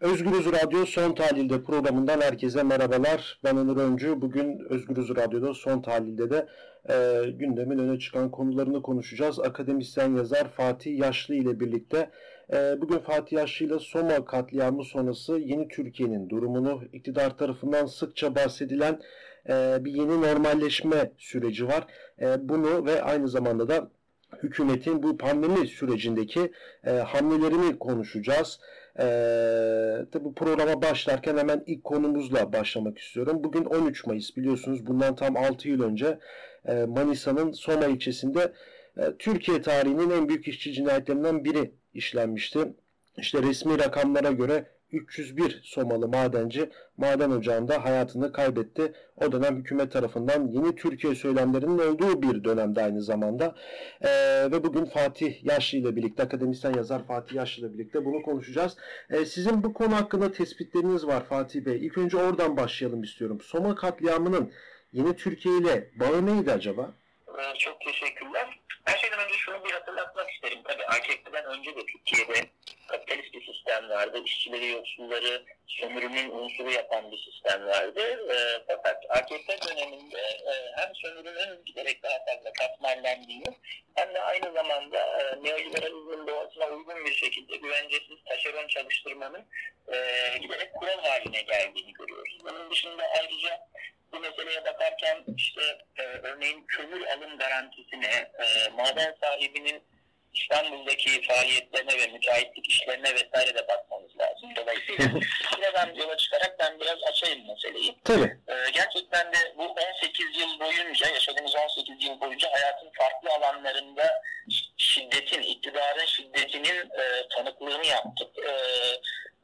Özgürüz Radyo Son Tahlil'de programından herkese merhabalar. Ben Onur Öncü. Bugün Özgürüz Radyo'da Son Tahlil'de de e, gündemin öne çıkan konularını konuşacağız. Akademisyen yazar Fatih Yaşlı ile birlikte. E, bugün Fatih Yaşlı ile Soma katliamı sonrası yeni Türkiye'nin durumunu, iktidar tarafından sıkça bahsedilen e, bir yeni normalleşme süreci var. E, bunu ve aynı zamanda da hükümetin bu pandemi sürecindeki e, hamlelerini konuşacağız. E, tabi programa başlarken hemen ilk konumuzla başlamak istiyorum. Bugün 13 Mayıs biliyorsunuz bundan tam 6 yıl önce e, Manisa'nın Soma ilçesinde e, Türkiye tarihinin en büyük işçi cinayetlerinden biri işlenmişti. İşte resmi rakamlara göre 301 Somalı madenci maden ocağında hayatını kaybetti. O dönem hükümet tarafından yeni Türkiye söylemlerinin olduğu bir dönemde aynı zamanda. Ee, ve bugün Fatih Yaşlı ile birlikte, akademisyen yazar Fatih Yaşlı ile birlikte bunu konuşacağız. Ee, sizin bu konu hakkında tespitleriniz var Fatih Bey. İlk önce oradan başlayalım istiyorum. Soma katliamının yeni Türkiye ile bağı neydi acaba? Ee, çok teşekkürler. Her şeyden önce şunu bir hatırlatmak isterim. Tabii AKP'den önce de Türkiye'de kapitalist sistem vardı. İşçileri, yoksulları sömürünün unsuru yapan bir sistem vardı. E, fakat AKP döneminde e, hem sömürünün giderek daha fazla katmerlendiğini hem de aynı zamanda e, neoliberalizmin doğasına uygun bir şekilde güvencesiz taşeron çalıştırmanın e, giderek kural haline geldiğini görüyoruz. Bunun dışında ayrıca bu meseleye bakarken işte e, örneğin kömür alım garantisine, e, maden sahibinin İstanbul'daki faaliyetlerine ve müteahhitlik işlerine vesaire de bakmamız lazım. Dolayısıyla buradan yola çıkarak ben biraz açayım meseleyi. Tabii. Ee, gerçekten de bu 18 yıl boyunca, yaşadığımız 18 yıl boyunca hayatın farklı alanlarında şiddetin, iktidarın şiddetinin e, tanıklığını yaptık. E,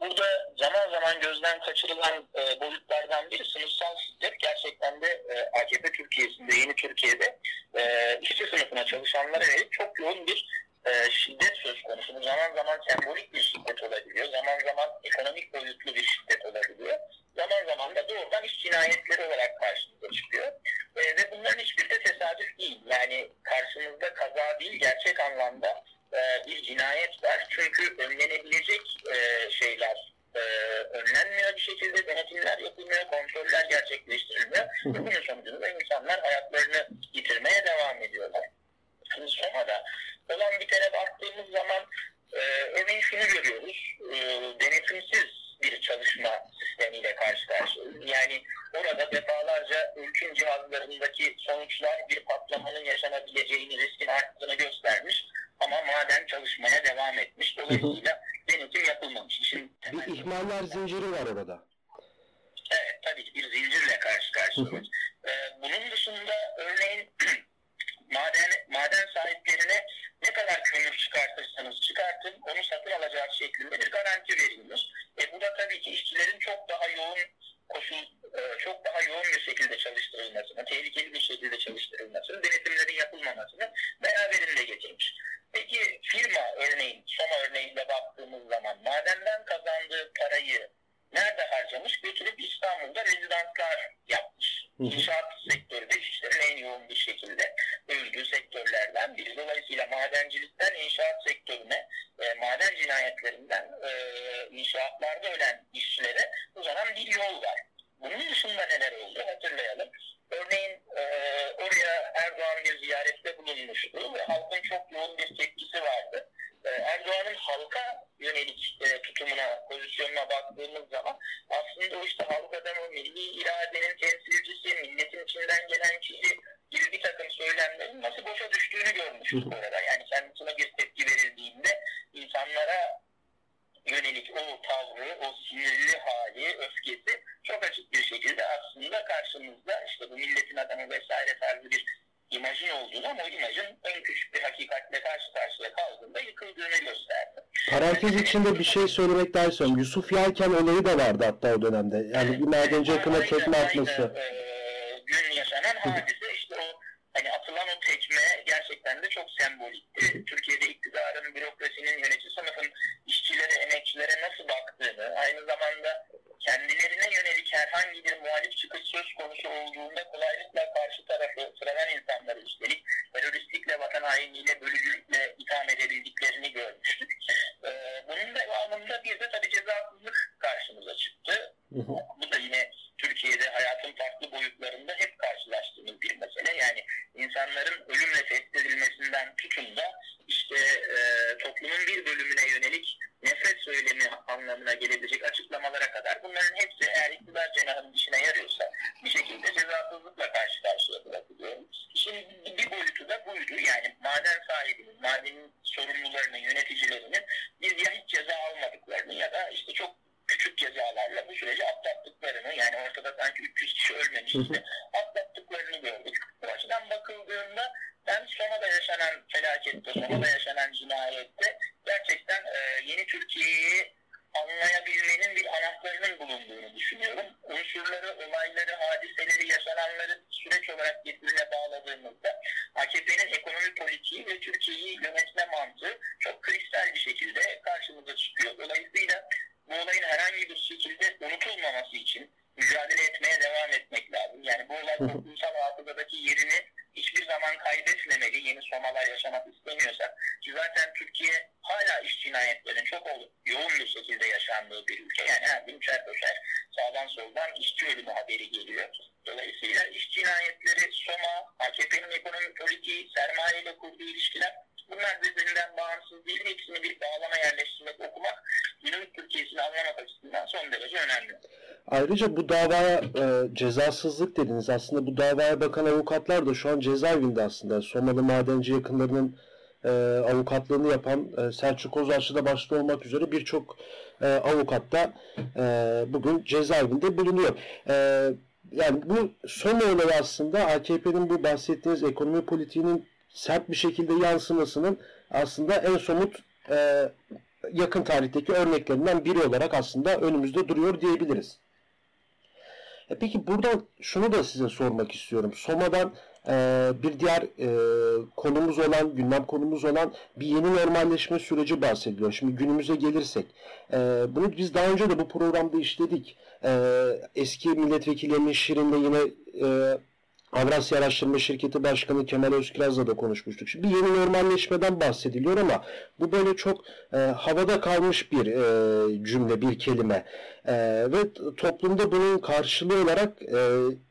burada zaman zaman gözden kaçırılan e, boyutlardan biri sınıfsal şiddet. Gerçekten de e, AKP Türkiye'sinde, yeni Türkiye'de e, işçi sınıfına çalışanlara yönelik çok yoğun bir e, şiddet söz konusu. Bu zaman zaman sembolik bir şiddet olabiliyor. Zaman zaman ekonomik boyutlu bir şiddet olabiliyor. Zaman zaman da doğrudan iş cinayetleri olarak karşımıza çıkıyor. E, ve bunların hiçbiri de tesadüf değil. Yani karşımızda kaza değil, gerçek anlamda e, bir cinayet var. Çünkü önlenebilecek e, şeyler e, önlenmiyor bir şekilde, denetimler yapılmıyor, kontroller gerçekleştirilmiyor. Bunun sonucunda insanlar hayatlarını yitirmeye devam ediyorlar. Şimdi Soma'da olan bitene baktığımız zaman e, örneğin şunu görüyoruz. E, denetimsiz bir çalışma sistemiyle karşı karşıyayız. Yani orada defalarca ölçüm cihazlarındaki sonuçlar bir patlamanın yaşanabileceğini, riskin arttığını göstermiş. Ama maden çalışmaya devam etmiş. Dolayısıyla denetim yapılmamış. Şimdi bir ihmaller zinciri var orada. Evet tabii bir zincirle karşı karşıyayız. ee, bunun dışında örneğin maden maden sahiplerine ne kadar kömür çıkartırsanız çıkartın onu satın alacağız şeklinde bir garanti verilmiş. E bu da tabii ki işçilerin çok daha yoğun koşul, e, çok daha yoğun bir şekilde çalıştırılmasını, tehlikeli bir şekilde çalıştırılmasını, denetimlerin yapılmamasını beraberinde getirmiş. Peki firma örneğin, Soma örneğinde baktığımız zaman madenden kazandığı parayı nerede harcamış? Götürüp İstanbul'da rezidanslar yapmış. İnşaat sektörü de işlerin en yoğun bir şekilde öldüğü sektörlerden biri. Dolayısıyla madencilikten inşaat sektörüne, e, maden cinayetlerinden e, inşaatlarda ölen işçilere uzanan bir yol var. Bunun dışında neler oldu hatırlayalım. Örneğin e, oraya Erdoğan bir ziyarette bulunmuştu ve öfkesi çok açık bir şekilde aslında karşımızda işte bu milletin adamı vesaire tarzı bir imajın olduğunu ama o imajın en küçük bir hakikatle karşı karşıya kaldığında yıkıldığını gösterdi. Parantez içinde bir şey söylemek istiyorum. Yusuf Yelken olayı da vardı hatta o dönemde. Yani evet, bir madenci yakına tekme atması. Aynı, hainliğiyle, bölücülükle itham edebildiklerini görmüştük. Ee, bunun devamında bir de tabii cezasızlık Bu da yine Türkiye'de hayatın farklı boyutlarında hep karşılaştığımız bir mesele. Yani insanların ölümle tehdit edilmesinden tutun da işte e, toplumun bir bölümüne yönelik nefret söylemi anlamına gelebilecek açıklamalara kadar bunların hepsi eğer iktidar cenahının işine yarıyorsa bir şekilde cezasızlıkla karşı karşıya bırakılıyor. Şimdi bir boyutu da buydu. Yani maden sahibinin, madenin sorumlularının, yöneticilerinin biz ya hiç ceza almadıklarını ya da işte çok küçük cezalarla bu süreci atlattıklarını yani ortada sanki 300 kişi ölmemişti atlattıklarını gördük. Bu açıdan bakıldığında ben Soma'da yaşanan felakette, Soma'da yaşanan zaman kaybetmemeli yeni somalar yaşamak istemiyorsak. Ki zaten Türkiye hala iş cinayetlerinin çok yoğun bir şekilde yaşandığı bir ülke. Yani her gün üçer beşer sağdan soldan işçi ölümü haberi geliyor. Dolayısıyla iş cinayetleri, Soma, AKP'nin ekonomi politiği, sermaye ile kurduğu ilişkiler bunlar birbirinden bağımsız değil. Hepsini bir bağlama yerleştirmek, okumak günümüz Türkiye'sini anlamak açısından son derece önemli. Ayrıca bu davaya e, cezasızlık dediniz. Aslında bu davaya bakan avukatlar da şu an cezaevinde aslında. Somalı madenci yakınlarının e, avukatlığını yapan e, Selçuk Ozarçı da başta olmak üzere birçok e, avukat da e, bugün cezaevinde bulunuyor. E, yani bu son olayı aslında AKP'nin bu bahsettiğiniz ekonomi politiğinin sert bir şekilde yansımasının aslında en somut e, yakın tarihteki örneklerinden biri olarak aslında önümüzde duruyor diyebiliriz. E peki buradan şunu da size sormak istiyorum. Soma'dan e, bir diğer e, konumuz olan, gündem konumuz olan bir yeni normalleşme süreci bahsediliyor. Şimdi günümüze gelirsek, e, bunu biz daha önce de bu programda işledik. E, eski milletvekillerinin Şirin'le yine e, Avrasya Araştırma Şirketi Başkanı Kemal Özkiraz'la da konuşmuştuk. Şimdi yeni normalleşmeden bahsediliyor ama bu böyle çok e, havada kalmış bir e, cümle, bir kelime. E, ve toplumda bunun karşılığı olarak e,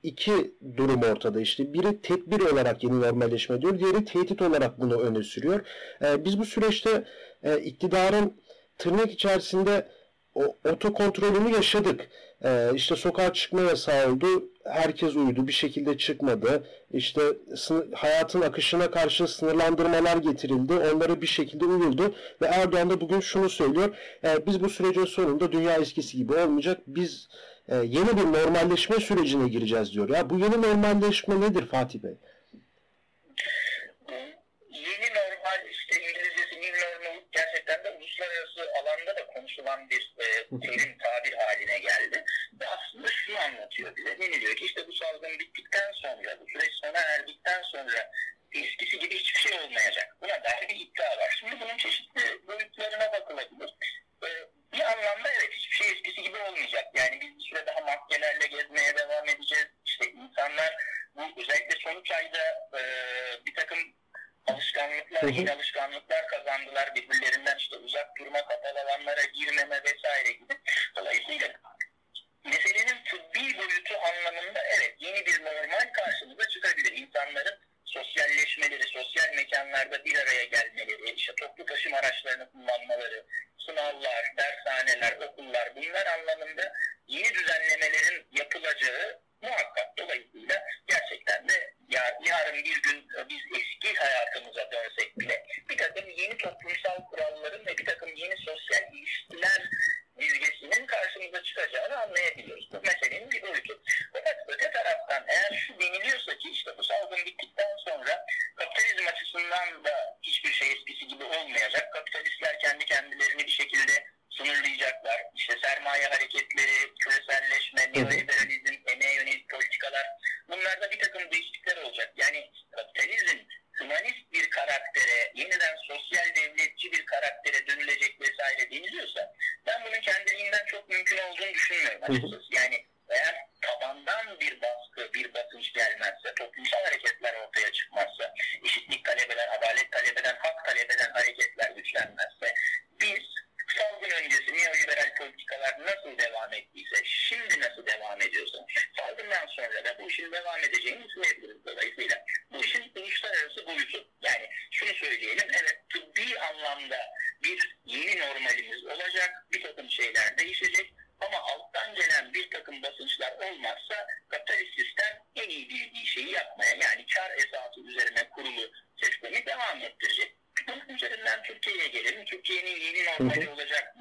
iki durum ortada. İşte biri tedbir olarak yeni normalleşme diyor, diğeri tehdit olarak bunu öne sürüyor. E, biz bu süreçte e, iktidarın tırnak içerisinde o otokontrolünü yaşadık. Ee, işte sokağa çıkma yasağı oldu. Herkes uyudu. Bir şekilde çıkmadı. İşte hayatın akışına karşı sınırlandırmalar getirildi. Onları bir şekilde uyuldu. Ve Erdoğan da bugün şunu söylüyor. E, biz bu sürecin sonunda dünya eskisi gibi olmayacak. Biz e, yeni bir normalleşme sürecine gireceğiz diyor. Ya bu yeni normalleşme nedir Fatih Bey? Yeni normal işte İngilizcesi new normal gerçekten de uluslararası alanda da konuşulan bir e, terim tabir haline geldi. Ve aslında şunu anlatıyor bize. Deniliyor ki işte bu salgın bittikten sonra, bu süreç sona erdikten sonra eskisi gibi hiçbir şey olmayacak. Buna dair bir iddia var. Şimdi bunun çeşitli boyutlarına bakılabilir. E, bir anlamda evet hiçbir şey eskisi gibi olmayacak. Yani biz bir süre daha maskelerle gezmeye devam edeceğiz. İşte insanlar bu özellikle son üç ayda e, bir takım alışkanlıklar, yeni alışkanlıklar kazandılar birbirlerinden işte uzak durma, kapalı alanlara girmeme vesaire gibi. Mm-hmm. Türkiye'nin yeni normali olacak.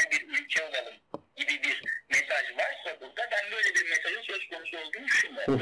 güzel bir ülke olalım gibi bir mesaj varsa burada ben böyle bir mesajın söz konusu olduğunu düşünmüyorum.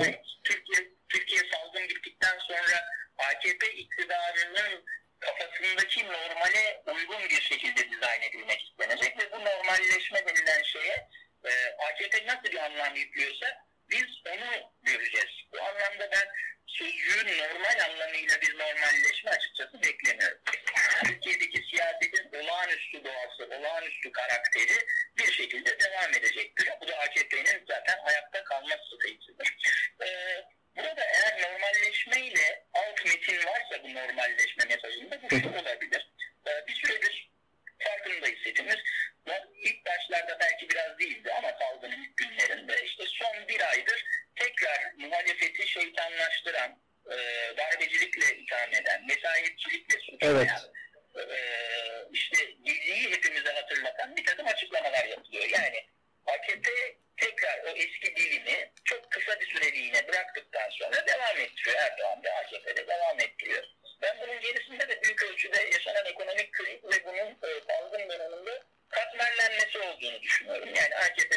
normalleşme mesajında bu şekilde düşünüyorum. Yani acil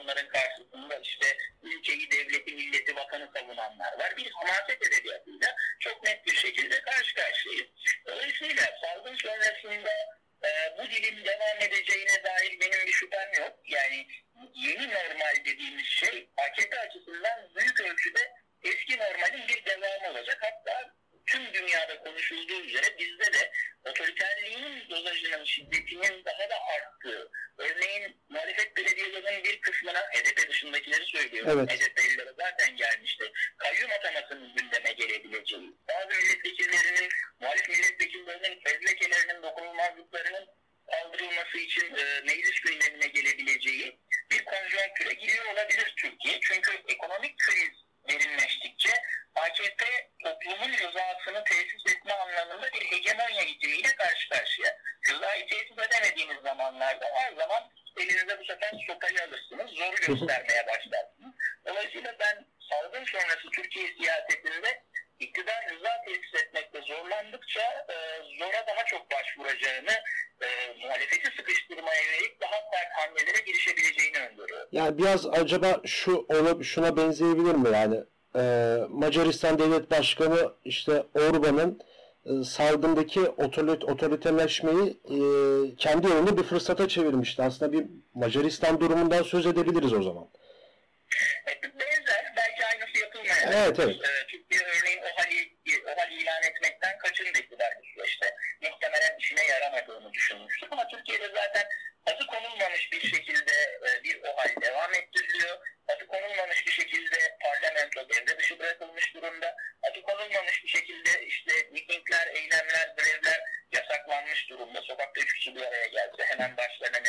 onların karşısında işte ülkeyi, devleti, milleti, vatanı savunanlar var. Bir hamaset edebiyatı bazı milletvekillerinin, muhalif milletvekillerinin fezlekelerinin dokunulmazlıklarının kaldırılması için e, meclis gündemine gelebileceği bir konjonktüre giriyor olabilir Türkiye. Çünkü ekonomik kriz derinleştikçe AKP toplumun rızasını tesis etme anlamında bir hegemonya itimiyle karşı karşıya. Rızayı tesis edemediğiniz zamanlarda her zaman elinize bu sefer sopayı alırsınız, zoru göstermeye başlarsınız. Dolayısıyla ben salgın sonrası Türkiye siyasetinde iktidar rıza tesis etmekte zorlandıkça e, zora daha çok başvuracağını, e, muhalefeti sıkıştırmaya yönelik daha sert hamlelere girişebileceğini öngörüyor. Yani biraz acaba şu olup şuna benzeyebilir mi yani? Ee, Macaristan Devlet Başkanı işte Orban'ın e, salgındaki otorite, otoriterleşmeyi e, kendi yönünde bir fırsata çevirmişti. Aslında bir Macaristan durumundan söz edebiliriz o zaman. Evet, benzer. Belki aynısı yapılmayacak. Evet, evet. Ee, işine yaramadığını düşünmüştük. Ama Türkiye'de zaten adı konulmamış bir şekilde e, bir olay devam ettiriliyor. Adı konulmamış bir şekilde parlamento devre dışı bırakılmış durumda. Adı konulmamış bir şekilde işte mitingler, eylemler, grevler yasaklanmış durumda. Sokakta üç kişi bir araya gelse hemen başlarına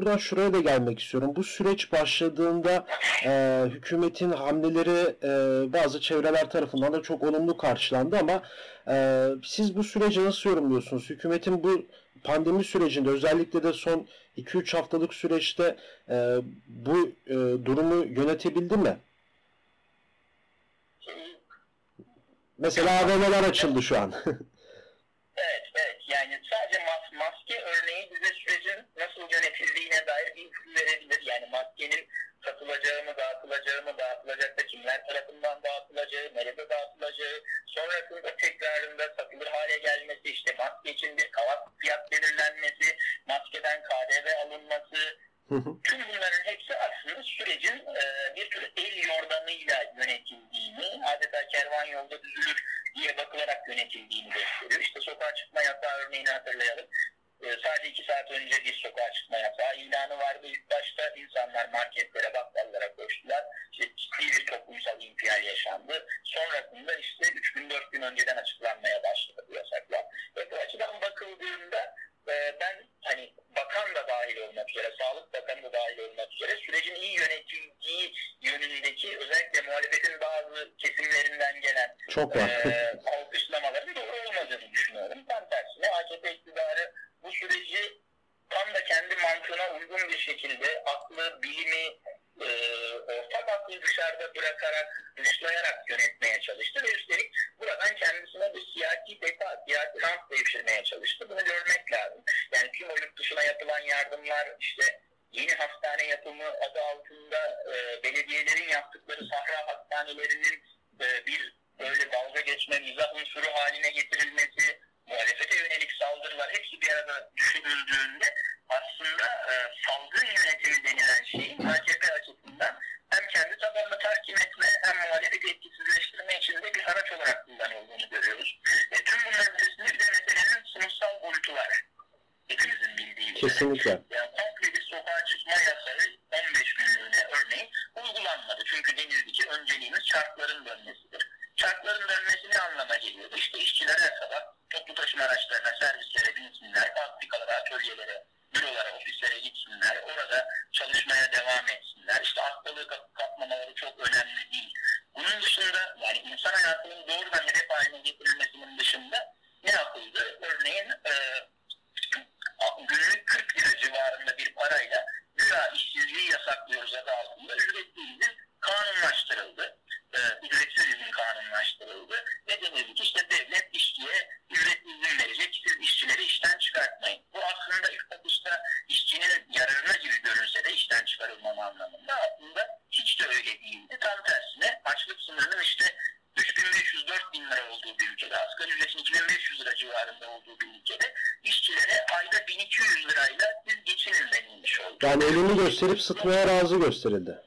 buradan şuraya da gelmek istiyorum. Bu süreç başladığında e, hükümetin hamleleri e, bazı çevreler tarafından da çok olumlu karşılandı ama e, siz bu süreci nasıl yorumluyorsunuz? Hükümetin bu pandemi sürecinde özellikle de son 2-3 haftalık süreçte e, bu e, durumu yönetebildi mi? Mesela AVM'ler açıldı şu an. evet, evet. Maskenin satılacağı mı, dağıtılacağı mı, dağıtılacak da kimler tarafından dağıtılacağı, nerede dağıtılacağı, sonrasında tekrarında satılır hale gelmesi, işte maske için bir kavat fiyat belirlenmesi, maskeden KDV alınması, tüm bunların hepsi aslında sürecin e, bir tür el yordamıyla yönetildiğini, adeta kervan yolda düzülür diye bakılarak yönetildiğini gösteriyor. İşte sokağa çıkma yasağı örneğini hatırlayalım. E, sadece iki saat önce bir sokağa çıkma yasağı ilanı vardı. İlk başta insanlar marketlere, bakkallara koştular. İşte ciddi bir toplumsal infial yaşandı. Sonrasında işte üç gün, dört gün önceden açıklanmaya başladı bu yasaklar. Ve bu açıdan bakıldığında e, ben hani bakan da dahil olmak üzere, Sağlık Bakanı da dahil olmak üzere sürecin iyi yönetildiği yönündeki özellikle muhalefetin bazı kesimlerinden gelen Çok e, alkışlamaların doğru olmadığını düşünüyorum. Tam tersine AKP iktidarı bu süreci tam da kendi mantığına uygun bir şekilde aklı, bilimi, e, ortak aklı dışarıda bırakarak, dışlayarak yönetmeye çalıştı ve üstelik buradan kendisine bir siyasi beka, siyasi rant devşirmeye çalıştı. Bunu görmek lazım. Yani tüm o yurt dışına yapılan yardımlar, işte yeni hastane yapımı adı altında e, belediyelerin yaptıkları sahra hastanelerinin e, bir böyle dalga geçme, mizah unsuru haline getirilmesi, muhalefete yönelik saldırılar hepsi bir arada düşünüldüğünde aslında e, salgın yönetimi denilen şeyin AKP açısından etkisizleştirme için de bir araç olarak kullanıldığını görüyoruz. E, tüm bunların ötesinde bir de meselenin sınıfsal boyutu var. Hepimizin bildiği üzere. Kesinlikle. Yani gösterip sıtmaya razı gösterildi.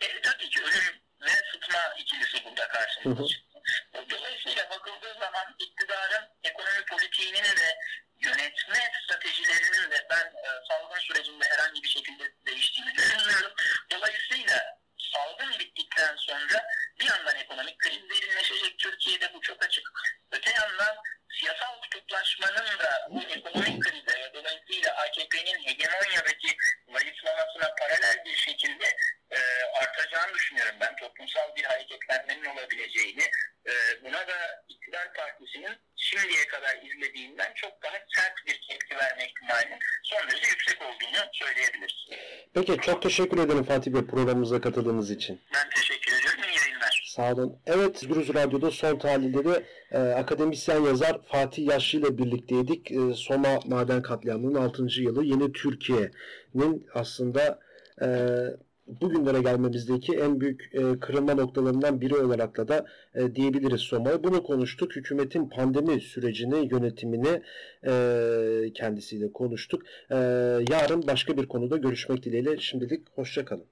E, tabii ki ölüm ve sıtma ikilisi burada karşımıza çıktı. Çok daha sert bir tepki verme ihtimalinin son derece yüksek olduğunu söyleyebiliriz. Peki çok teşekkür ederim Fatih Bey programımıza katıldığınız için. Ben teşekkür ediyorum. İyi yayınlar. Sağ olun. Evet, Gürüz Radyo'da son tahlilleri e, akademisyen yazar Fatih Yaşlı ile birlikteydik. E, Soma Maden Katliamı'nın 6. yılı Yeni Türkiye'nin aslında e, bugünlere gelmemizdeki en büyük e, kırılma noktalarından biri olarak da da e, diyebiliriz Soma'ya. Bunu konuştuk. Hükümetin pandemi sürecini, yönetimini e, kendisiyle konuştuk. E, yarın başka bir konuda görüşmek dileğiyle. Şimdilik hoşça kalın.